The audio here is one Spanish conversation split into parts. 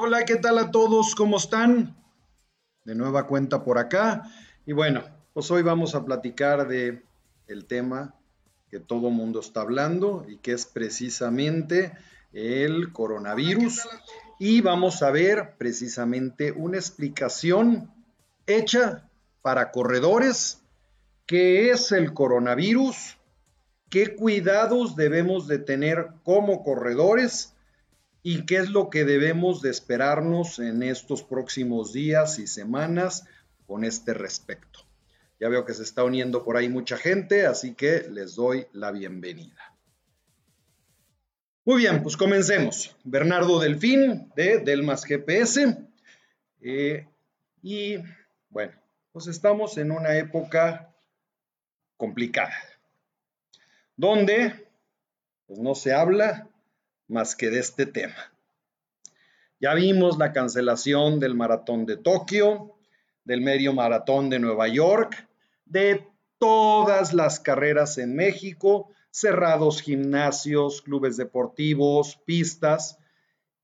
Hola, ¿qué tal a todos? ¿Cómo están? De nueva cuenta por acá. Y bueno, pues hoy vamos a platicar de el tema que todo mundo está hablando y que es precisamente el coronavirus. Y vamos a ver precisamente una explicación hecha para corredores, qué es el coronavirus, qué cuidados debemos de tener como corredores y qué es lo que debemos de esperarnos en estos próximos días y semanas con este respecto. Ya veo que se está uniendo por ahí mucha gente, así que les doy la bienvenida. Muy bien, pues comencemos. Bernardo Delfín de Delmas GPS. Eh, y bueno, pues estamos en una época complicada, donde pues no se habla más que de este tema. Ya vimos la cancelación del maratón de Tokio, del medio maratón de Nueva York, de todas las carreras en México, cerrados gimnasios, clubes deportivos, pistas.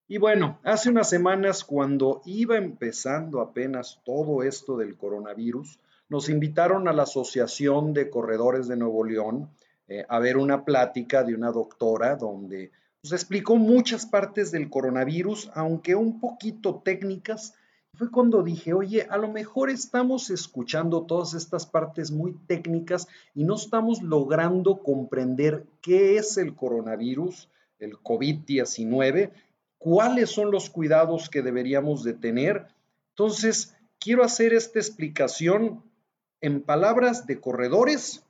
Y bueno, hace unas semanas cuando iba empezando apenas todo esto del coronavirus, nos invitaron a la Asociación de Corredores de Nuevo León eh, a ver una plática de una doctora donde nos explicó muchas partes del coronavirus, aunque un poquito técnicas. Fue cuando dije, oye, a lo mejor estamos escuchando todas estas partes muy técnicas y no estamos logrando comprender qué es el coronavirus, el COVID-19, cuáles son los cuidados que deberíamos de tener. Entonces, quiero hacer esta explicación en palabras de corredores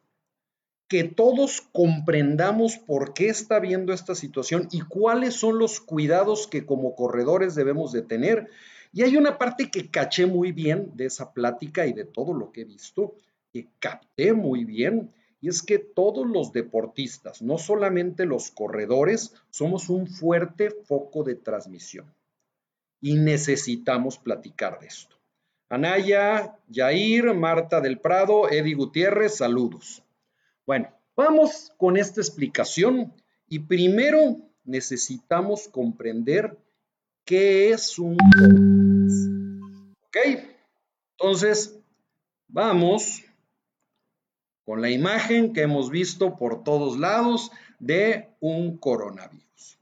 que todos comprendamos por qué está viendo esta situación y cuáles son los cuidados que como corredores debemos de tener. Y hay una parte que caché muy bien de esa plática y de todo lo que he visto, que capté muy bien, y es que todos los deportistas, no solamente los corredores, somos un fuerte foco de transmisión. Y necesitamos platicar de esto. Anaya, Yair, Marta del Prado, Eddie Gutiérrez, saludos. Bueno, vamos con esta explicación y primero necesitamos comprender qué es un coronavirus. ¿Ok? Entonces, vamos con la imagen que hemos visto por todos lados de un coronavirus.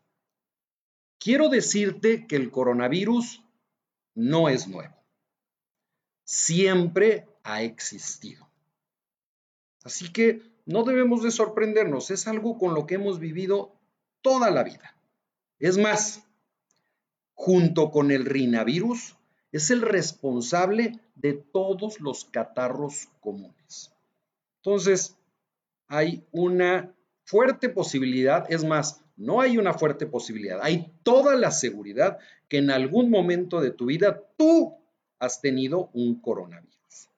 Quiero decirte que el coronavirus no es nuevo. Siempre ha existido. Así que no debemos de sorprendernos, es algo con lo que hemos vivido toda la vida. Es más, junto con el rinavirus, es el responsable de todos los catarros comunes. Entonces, hay una fuerte posibilidad, es más, no hay una fuerte posibilidad, hay toda la seguridad que en algún momento de tu vida tú has tenido un coronavirus.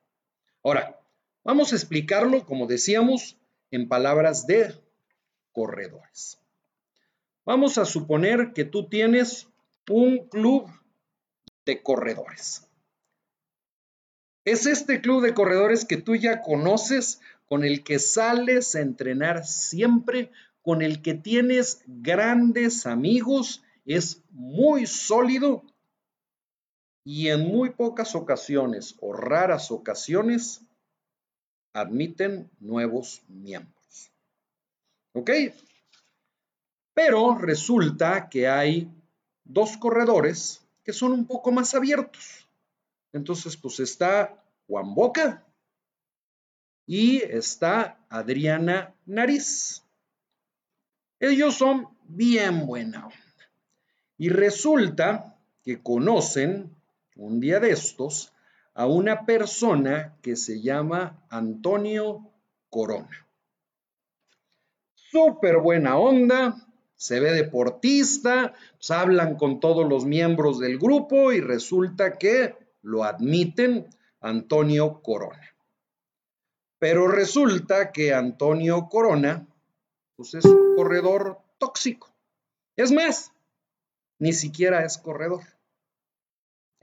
Ahora, Vamos a explicarlo, como decíamos, en palabras de corredores. Vamos a suponer que tú tienes un club de corredores. Es este club de corredores que tú ya conoces, con el que sales a entrenar siempre, con el que tienes grandes amigos, es muy sólido y en muy pocas ocasiones o raras ocasiones admiten nuevos miembros. ¿Ok? Pero resulta que hay dos corredores que son un poco más abiertos. Entonces, pues está Juan Boca y está Adriana Nariz. Ellos son bien buena onda. Y resulta que conocen un día de estos a una persona que se llama Antonio Corona. Súper buena onda, se ve deportista, pues hablan con todos los miembros del grupo y resulta que lo admiten Antonio Corona. Pero resulta que Antonio Corona pues es un corredor tóxico. Es más, ni siquiera es corredor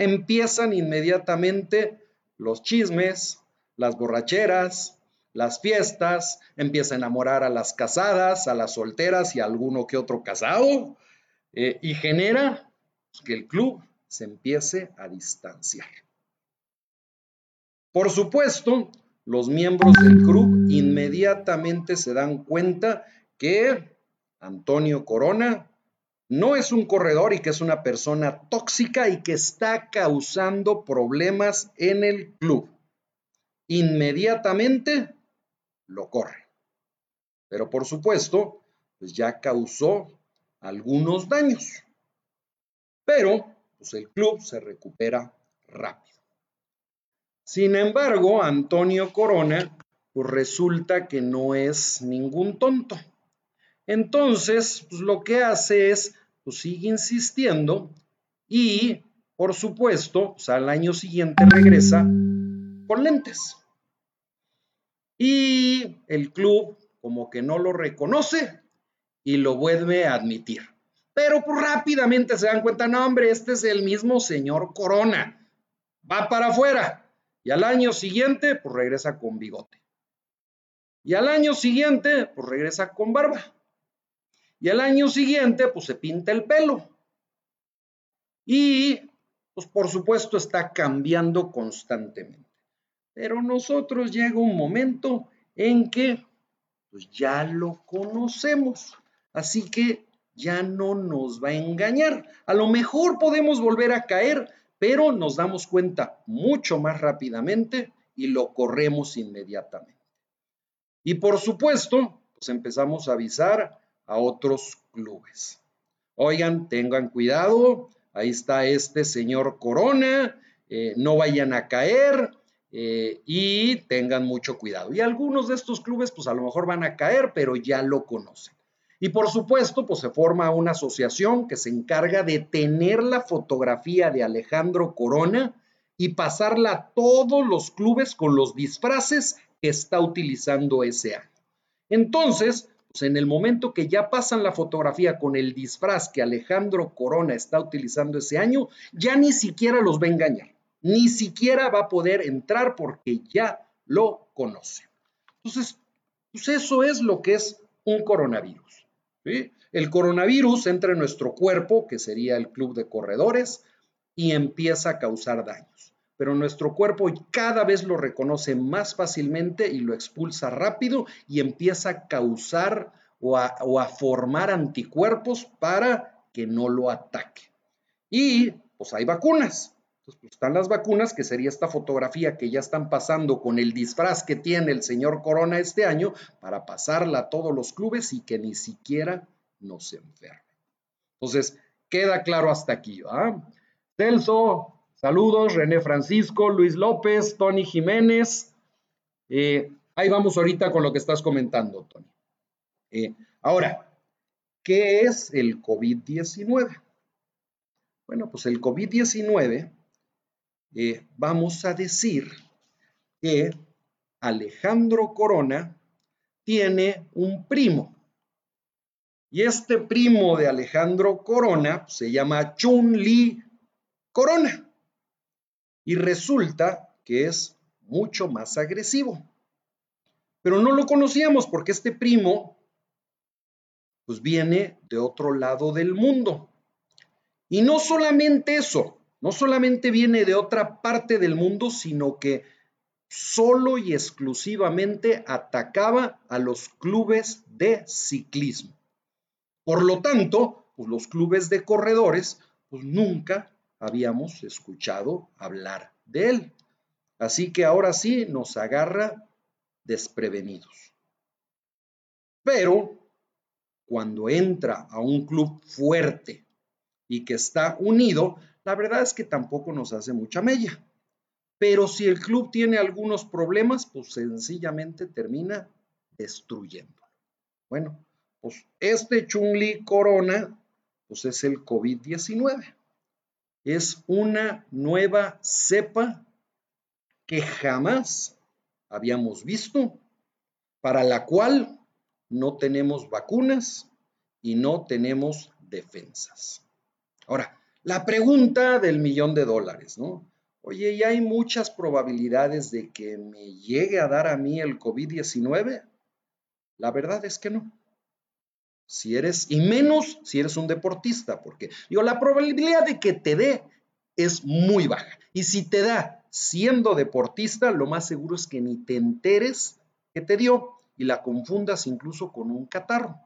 empiezan inmediatamente los chismes, las borracheras, las fiestas, empieza a enamorar a las casadas, a las solteras y a alguno que otro casado, eh, y genera que el club se empiece a distanciar. Por supuesto, los miembros del club inmediatamente se dan cuenta que Antonio Corona no es un corredor y que es una persona tóxica y que está causando problemas en el club. Inmediatamente lo corre. Pero por supuesto, pues ya causó algunos daños. Pero pues el club se recupera rápido. Sin embargo, Antonio Corona, pues resulta que no es ningún tonto. Entonces, pues lo que hace es, pues sigue insistiendo y, por supuesto, pues al año siguiente regresa con lentes. Y el club como que no lo reconoce y lo vuelve a admitir. Pero pues rápidamente se dan cuenta, no hombre, este es el mismo señor Corona. Va para afuera. Y al año siguiente, pues regresa con bigote. Y al año siguiente, pues regresa con barba. Y al año siguiente, pues se pinta el pelo. Y, pues por supuesto, está cambiando constantemente. Pero nosotros llega un momento en que, pues ya lo conocemos. Así que ya no nos va a engañar. A lo mejor podemos volver a caer, pero nos damos cuenta mucho más rápidamente y lo corremos inmediatamente. Y por supuesto, pues empezamos a avisar a otros clubes. Oigan, tengan cuidado, ahí está este señor Corona, eh, no vayan a caer eh, y tengan mucho cuidado. Y algunos de estos clubes, pues a lo mejor van a caer, pero ya lo conocen. Y por supuesto, pues se forma una asociación que se encarga de tener la fotografía de Alejandro Corona y pasarla a todos los clubes con los disfraces que está utilizando ese año. Entonces, en el momento que ya pasan la fotografía con el disfraz que Alejandro Corona está utilizando ese año, ya ni siquiera los va a engañar, ni siquiera va a poder entrar porque ya lo conoce. Entonces, pues eso es lo que es un coronavirus. El coronavirus entra en nuestro cuerpo, que sería el club de corredores, y empieza a causar daños. Pero nuestro cuerpo cada vez lo reconoce más fácilmente y lo expulsa rápido y empieza a causar o a, formar anticuerpos para que no lo ataque. Y pues hay vacunas. Entonces, pues, están las vacunas, que sería esta fotografía que ya están pasando con el disfraz que tiene el señor Corona este año, para pasarla a todos los clubes y que ni siquiera nos enferme. Entonces, queda claro hasta aquí, ¿va? Celso, saludos, René Francisco, Luis López, Tony Jiménez. Eh, ahí vamos ahorita con lo que estás comentando, Tony. Eh, ahora, ¿qué es el COVID-19? Bueno, pues el COVID-19 eh, vamos a decir que Alejandro Corona tiene un primo. Y este primo de Alejandro Corona se llama Chun Li Corona. Y resulta que es mucho más agresivo. Pero no lo conocíamos porque este primo pues viene de otro lado del mundo. Y no solamente eso, no solamente viene de otra parte del mundo, sino que solo y exclusivamente atacaba a los clubes de ciclismo. Por lo tanto, pues los clubes de corredores, pues nunca habíamos escuchado hablar de él. Así que ahora sí nos agarra desprevenidos. Pero cuando entra a un club fuerte y que está unido, la verdad es que tampoco nos hace mucha mella. Pero si el club tiene algunos problemas, pues sencillamente termina destruyéndolo. Bueno, pues este Chun-Li Corona, pues es el COVID-19. Es una nueva cepa que jamás habíamos visto, para la cual no tenemos vacunas y no tenemos defensas. Ahora, la pregunta del millón de dólares, ¿no? Oye, ¿y hay muchas probabilidades de que me llegue a dar a mí el COVID-19? La verdad es que no. Si eres, y menos si eres un deportista, porque digo, la probabilidad de que te dé es muy baja. Y si te da siendo deportista, lo más seguro es que ni te enteres que te dio y la confundas incluso con un catarro.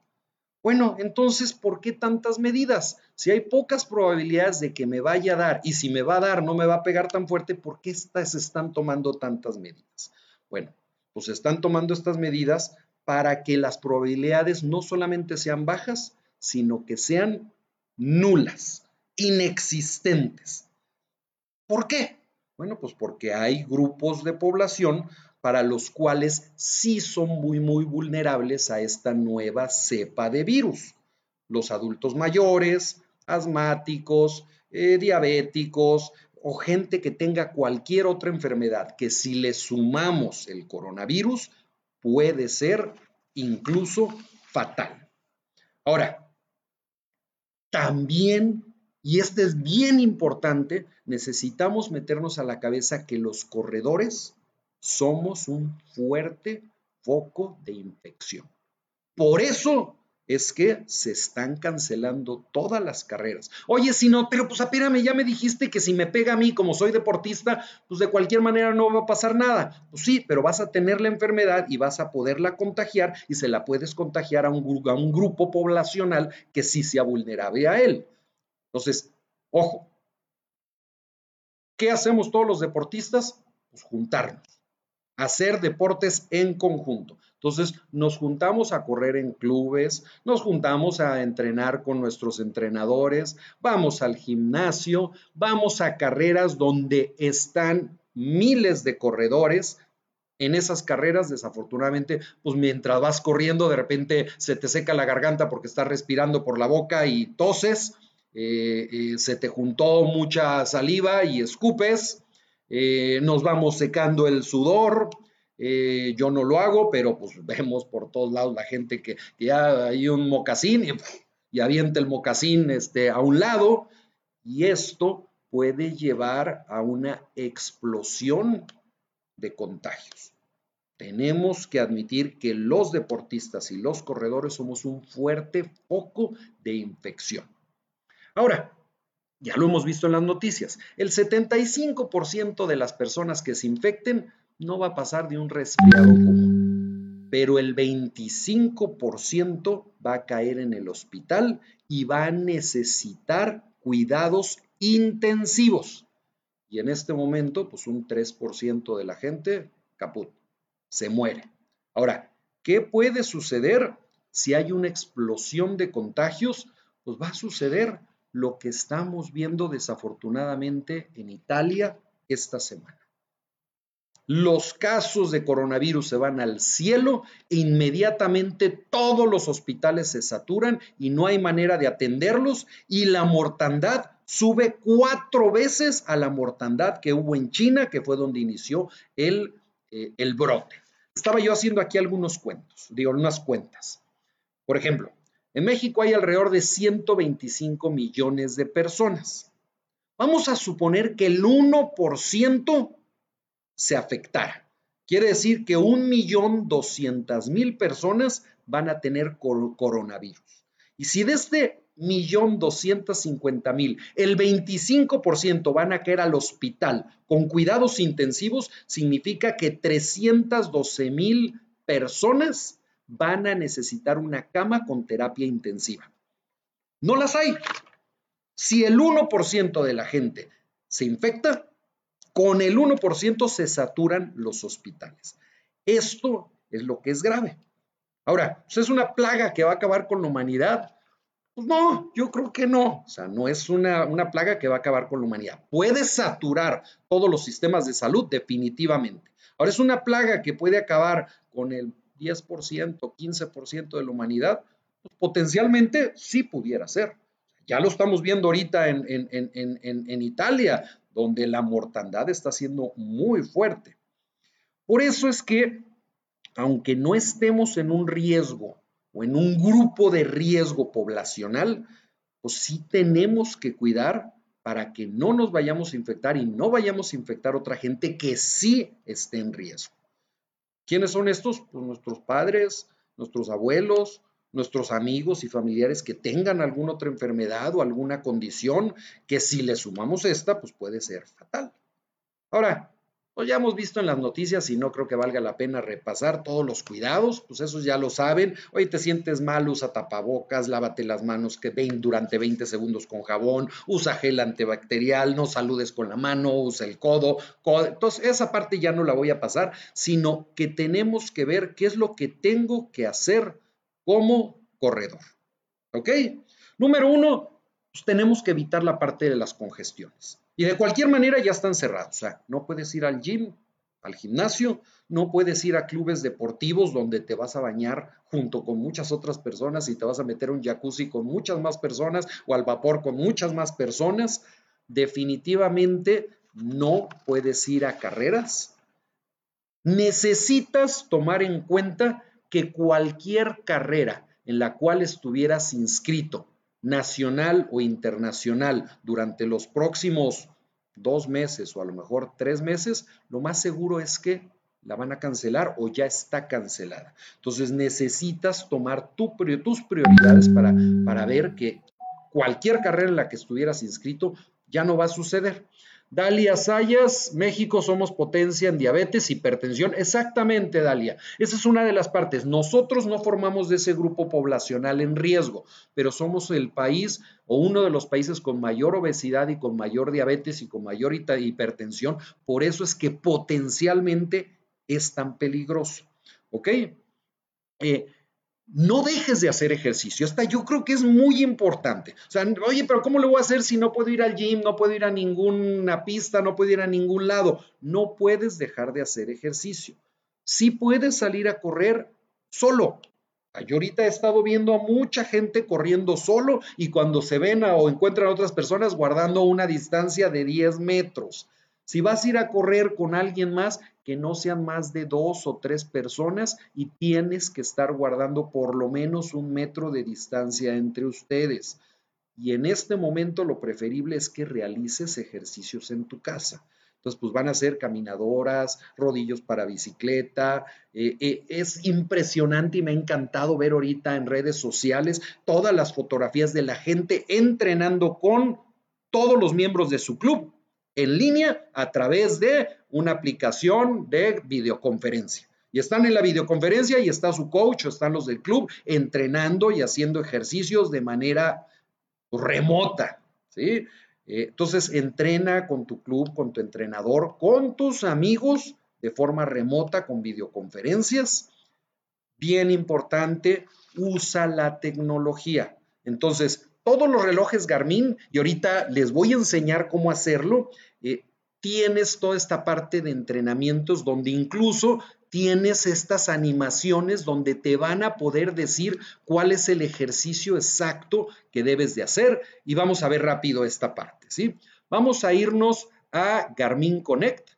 Bueno, entonces, ¿por qué tantas medidas? Si hay pocas probabilidades de que me vaya a dar y si me va a dar no me va a pegar tan fuerte, ¿por qué se están tomando tantas medidas? Bueno, pues están tomando estas medidas para que las probabilidades no solamente sean bajas, sino que sean nulas, inexistentes. ¿Por qué? Bueno, pues porque hay grupos de población para los cuales sí son muy, muy vulnerables a esta nueva cepa de virus. Los adultos mayores, asmáticos, eh, diabéticos o gente que tenga cualquier otra enfermedad que si le sumamos el coronavirus puede ser incluso fatal. Ahora, también, y este es bien importante, necesitamos meternos a la cabeza que los corredores somos un fuerte foco de infección. Por eso es que se están cancelando todas las carreras. Oye, si no, pero pues apírame, ya me dijiste que si me pega a mí como soy deportista, pues de cualquier manera no va a pasar nada. Pues sí, pero vas a tener la enfermedad y vas a poderla contagiar y se la puedes contagiar a un, a un grupo poblacional que sí sea vulnerable a él. Entonces, ojo, ¿qué hacemos todos los deportistas? Pues juntarnos hacer deportes en conjunto. Entonces nos juntamos a correr en clubes, nos juntamos a entrenar con nuestros entrenadores, vamos al gimnasio, vamos a carreras donde están miles de corredores. En esas carreras, desafortunadamente, pues mientras vas corriendo, de repente se te seca la garganta porque estás respirando por la boca y toses, eh, eh, se te juntó mucha saliva y escupes, eh, nos vamos secando el sudor. Eh, yo no lo hago, pero pues vemos por todos lados la gente que, ya hay un mocasín y, avienta el mocasín este, a un lado. Y esto puede llevar a una explosión de contagios. Tenemos que admitir que los deportistas y los corredores somos un fuerte foco de infección. Ahora, ya lo hemos visto en las noticias. El 75% de las personas que se infecten no va a pasar de un resfriado común, pero el 25% va a caer en el hospital y va a necesitar cuidados intensivos. Y en este momento, pues un 3% de la gente, caput, se muere. Ahora, ¿qué puede suceder si hay una explosión de contagios? Pues va a suceder lo que estamos viendo desafortunadamente en Italia esta semana. Los casos de coronavirus se van al cielo e inmediatamente todos los hospitales se saturan y no hay manera de atenderlos y la mortandad sube cuatro veces a la mortandad que hubo en China, que fue donde inició el, eh, el brote. Estaba yo haciendo aquí algunos cuentos, digo, unas cuentas. Por ejemplo, en México hay alrededor de 125 millones de personas. Vamos a suponer que el 1% se afectara. Quiere decir que 1.200.000 personas van a tener coronavirus. Y si de este millón mil, el 25% van a caer al hospital con cuidados intensivos, significa que 312 mil personas van a necesitar una cama con terapia intensiva. No las hay. Si el 1% de la gente se infecta, con el 1% se saturan los hospitales. Esto es lo que es grave. Ahora, ¿es una plaga que va a acabar con la humanidad? Pues no, yo creo que no. O sea, no es una, una plaga que va a acabar con la humanidad. Puede saturar todos los sistemas de salud, definitivamente. Ahora, es una plaga que puede acabar con el 10%, 15% de la humanidad, pues potencialmente sí pudiera ser. Ya lo estamos viendo ahorita en, en, Italia, donde la mortandad está siendo muy fuerte. Por eso es que, aunque no estemos en un riesgo o en un grupo de riesgo poblacional, pues sí tenemos que cuidar para que no nos vayamos a infectar y no vayamos a infectar a otra gente que sí esté en riesgo. ¿Quiénes son estos? Pues nuestros padres, nuestros abuelos, nuestros amigos y familiares que tengan alguna otra enfermedad o alguna condición que si le sumamos esta, pues puede ser fatal. Ahora, pues ya hemos visto en las noticias y no creo que valga la pena repasar todos los cuidados, pues esos ya lo saben. Hoy te sientes mal, usa tapabocas, lávate las manos que ven durante 20 segundos con jabón, usa gel antibacterial, no saludes con la mano, usa el codo, codo. Entonces, esa parte ya no la voy a pasar, sino que tenemos que ver qué es lo que tengo que hacer como corredor. ¿Ok? Número uno, pues tenemos que evitar la parte de las congestiones. Y de cualquier manera ya están cerrados. O sea, no puedes ir al gym, al gimnasio, no puedes ir a clubes deportivos donde te vas a bañar junto con muchas otras personas y te vas a meter un jacuzzi con muchas más personas o al vapor con muchas más personas. Definitivamente no puedes ir a carreras. Necesitas tomar en cuenta que cualquier carrera en la cual estuvieras inscrito, nacional o internacional, durante los próximos dos meses o a lo mejor tres meses, lo más seguro es que la van a cancelar o ya está cancelada. Entonces necesitas tomar tus prioridades para, para ver que cualquier carrera en la que estuvieras inscrito ya no va a suceder. Dalia Sayas, México somos potencia en diabetes, hipertensión. Exactamente, Dalia. Esa es una de las partes. Nosotros no formamos de ese grupo poblacional en riesgo, pero somos el país o uno de los países con mayor obesidad y con mayor diabetes y con mayor hipertensión. Por eso es que potencialmente es tan peligroso. ¿Ok? Eh, no dejes de hacer ejercicio. Hasta yo creo que es muy importante. O sea, oye, pero ¿cómo lo voy a hacer si no puedo ir al gym, no puedo ir a ninguna pista, no puedo ir a ningún lado? No puedes dejar de hacer ejercicio. Sí puedes salir a correr solo. Yo ahorita he estado viendo a mucha gente corriendo solo y cuando se ven o encuentran a otras personas guardando una distancia de 10 metros. Si vas a ir a correr con alguien más, que no sean más de dos o tres personas y tienes que estar guardando por lo menos un metro de distancia entre ustedes. Y en este momento lo preferible es que realices ejercicios en tu casa. Entonces, pues van a ser caminadoras, rodillos para bicicleta. Eh, eh, es impresionante y me ha encantado ver ahorita en redes sociales todas las fotografías de la gente entrenando con todos los miembros de su club en línea a través de una aplicación de videoconferencia. Y están en la videoconferencia y está su coach o están los del club entrenando y haciendo ejercicios de manera remota. ¿sí? Eh, entonces, entrena con tu club, con tu entrenador, con tus amigos de forma remota con videoconferencias. Bien importante, usa la tecnología. Entonces, todos los relojes Garmin, y ahorita les voy a enseñar cómo hacerlo, eh, tienes toda esta parte de entrenamientos donde incluso tienes estas animaciones donde te van a poder decir cuál es el ejercicio exacto que debes de hacer. Y vamos a ver rápido esta parte, ¿sí? Vamos a irnos a Garmin Connect.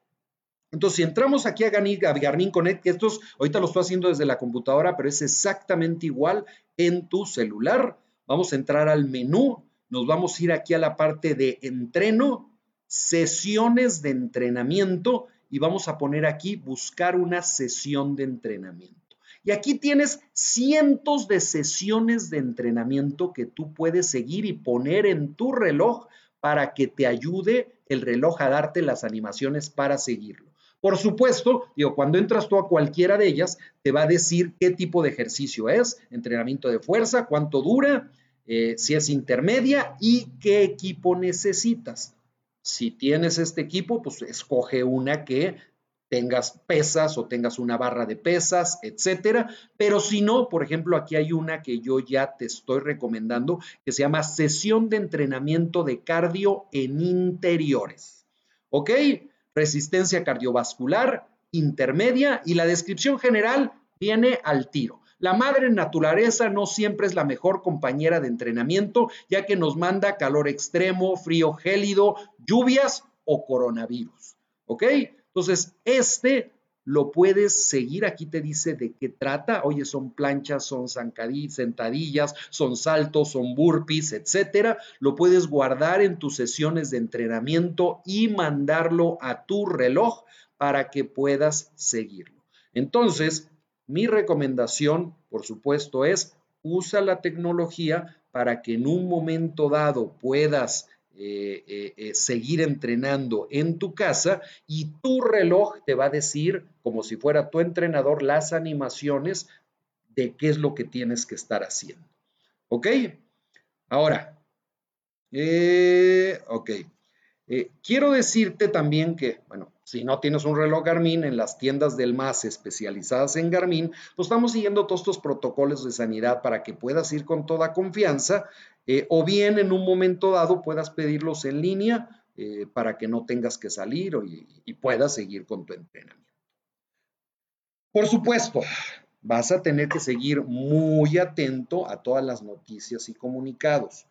Entonces, si entramos aquí a Garmin Connect, que estos ahorita lo estoy haciendo desde la computadora, pero es exactamente igual en tu celular. Vamos a entrar al menú, nos vamos a ir aquí a la parte de entreno, sesiones de entrenamiento y vamos a poner aquí buscar una sesión de entrenamiento. Y aquí tienes cientos de sesiones de entrenamiento que tú puedes seguir y poner en tu reloj para que te ayude el reloj a darte las animaciones para seguirlo. Por supuesto, digo, cuando entras tú a cualquiera de ellas, te va a decir qué tipo de ejercicio es, entrenamiento de fuerza, cuánto dura, eh, si es intermedia y qué equipo necesitas. Si tienes este equipo, pues escoge una que tengas pesas o tengas una barra de pesas, etcétera. Pero si no, por ejemplo, aquí hay una que yo ya te estoy recomendando que se llama sesión de entrenamiento de cardio en interiores. ¿Ok? resistencia cardiovascular intermedia y la descripción general viene al tiro. La madre naturaleza no siempre es la mejor compañera de entrenamiento, ya que nos manda calor extremo, frío gélido, lluvias o coronavirus. ¿Ok? Entonces, este lo puedes seguir. Aquí te dice de qué trata. Oye, son planchas, son sentadillas, son saltos, son burpees, etcétera. Lo puedes guardar en tus sesiones de entrenamiento y mandarlo a tu reloj para que puedas seguirlo. Entonces, mi recomendación, por supuesto, es usa la tecnología para que en un momento dado puedas eh, eh, eh, seguir entrenando en tu casa y tu reloj te va a decir, como si fuera tu entrenador, las animaciones de qué es lo que tienes que estar haciendo. ¿Ok? Ahora, ok. Quiero decirte también que, bueno, si no tienes un reloj Garmin, en las tiendas del MAS especializadas en Garmin, pues estamos siguiendo todos estos protocolos de sanidad para que puedas ir con toda confianza eh, o bien en un momento dado puedas pedirlos en línea eh, para que no tengas que salir y puedas seguir con tu entrenamiento. Por supuesto, vas a tener que seguir muy atento a todas las noticias y comunicados.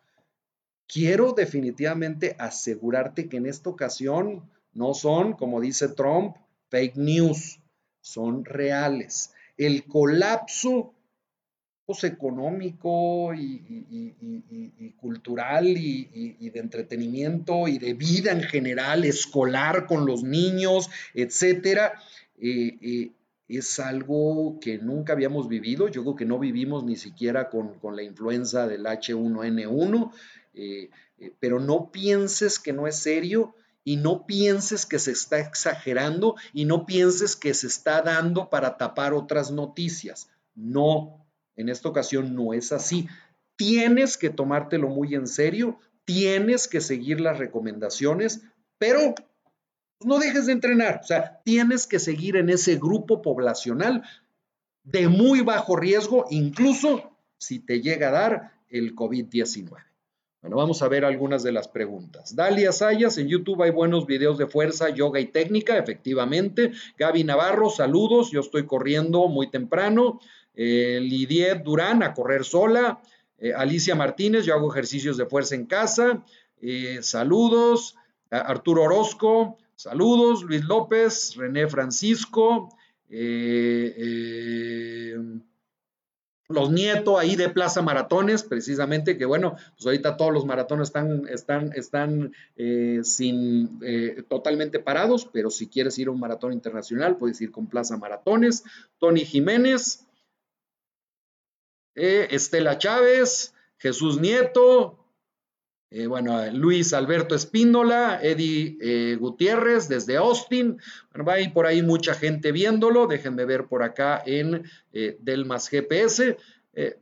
Quiero definitivamente asegurarte que en esta ocasión no son, como dice Trump, fake news, son reales. El colapso pues, económico y, cultural y, de entretenimiento y de vida en general, escolar con los niños, etcétera, eh, eh, es algo que nunca habíamos vivido. Yo creo que no vivimos ni siquiera con, la influenza del H1N1, eh, pero no pienses que no es serio y no pienses que se está exagerando y no pienses que se está dando para tapar otras noticias. No, en esta ocasión no es así. Tienes que tomártelo muy en serio, tienes que seguir las recomendaciones, pero no dejes de entrenar. O sea, tienes que seguir en ese grupo poblacional de muy bajo riesgo, incluso si te llega a dar el COVID-19. Bueno, vamos a ver algunas de las preguntas. Dalia Sayas, en YouTube hay buenos videos de fuerza, yoga y técnica, efectivamente. Gaby Navarro, saludos, yo estoy corriendo muy temprano. Eh, Lidiet Durán, a correr sola. Eh, Alicia Martínez, yo hago ejercicios de fuerza en casa. Eh, saludos. Arturo Orozco, saludos. Luis López, René Francisco. Eh, los nietos ahí de Plaza Maratones, precisamente, que bueno, pues ahorita todos los maratones están, están, están eh, sin, eh, totalmente parados, pero si quieres ir a un maratón internacional, puedes ir con Plaza Maratones. Tony Jiménez, eh, Estela Chávez, Jesús Nieto, eh, bueno, Luis Alberto Espíndola, Eddie eh, Gutiérrez desde Austin. Bueno, va a por ahí mucha gente viéndolo. Déjenme ver por acá en eh, Delmas GPS.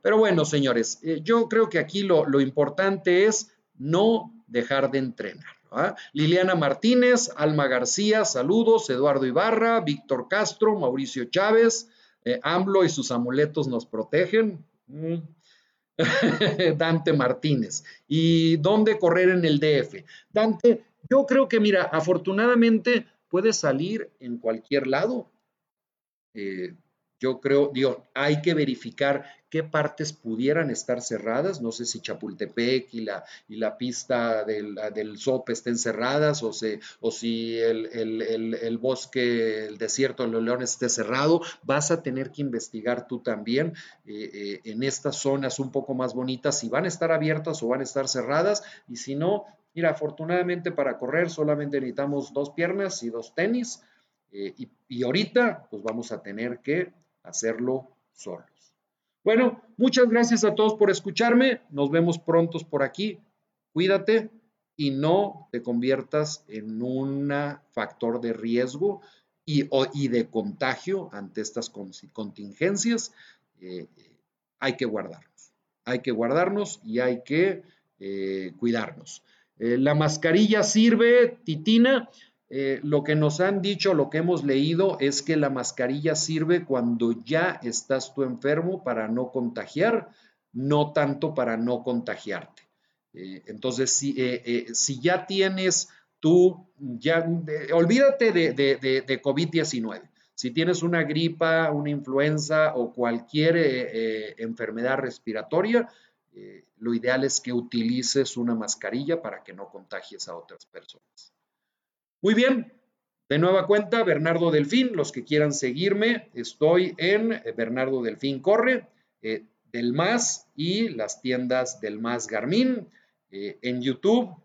pero bueno, señores, yo creo que aquí lo, lo, importante es no dejar de entrenar. Liliana Martínez, Alma García, saludos. Eduardo Ibarra, Víctor Castro, Mauricio Chávez, AMLO y sus amuletos nos protegen. Mm. Dante Martínez. ¿Y dónde correr en el DF? Dante, yo creo que, mira, afortunadamente puedes salir en cualquier lado. Eh, yo creo, digo, hay que verificar qué partes pudieran estar cerradas. No sé si Chapultepec y la, y la pista del, del SOP estén cerradas o, o si el, el, bosque, el desierto de los leones esté cerrado. Vas a tener que investigar tú también eh, eh, en estas zonas un poco más bonitas si van a estar abiertas o van a estar cerradas. Y si no, mira, afortunadamente para correr solamente necesitamos dos piernas y dos tenis. Eh, y, y ahorita, pues vamos a tener que hacerlo solos. Bueno, muchas gracias a todos por escucharme. Nos vemos prontos por aquí. Cuídate y no te conviertas en un factor de riesgo y, y, de contagio ante estas contingencias. Eh, hay que guardarnos. Hay que guardarnos y hay que eh, cuidarnos. Eh, la mascarilla sirve, Titina. Eh, lo que nos han dicho, lo que hemos leído es que la mascarilla sirve cuando ya estás tú enfermo para no contagiar, no tanto para no contagiarte. Eh, entonces, si, eh, si, ya tienes tú, ya, olvídate de, de COVID-19. Si tienes una gripa, una influenza o cualquier enfermedad respiratoria, lo ideal es que utilices una mascarilla para que no contagies a otras personas. Muy bien, de nueva cuenta, Bernardo Delfín, los que quieran seguirme, estoy en eh, Bernardo Delfín Corre, eh, del Más y las tiendas del Más Garmin eh, en YouTube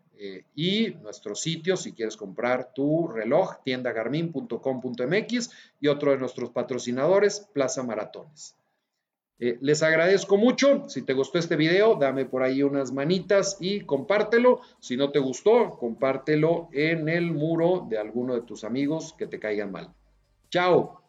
y nuestro sitio si quieres comprar tu reloj, tiendagarmin.com.mx y otro de nuestros patrocinadores, Plaza Maratones. Eh, les agradezco mucho. Si te gustó este video, dame por ahí unas manitas y compártelo. Si no te gustó, compártelo en el muro de alguno de tus amigos que te caigan mal. Chao.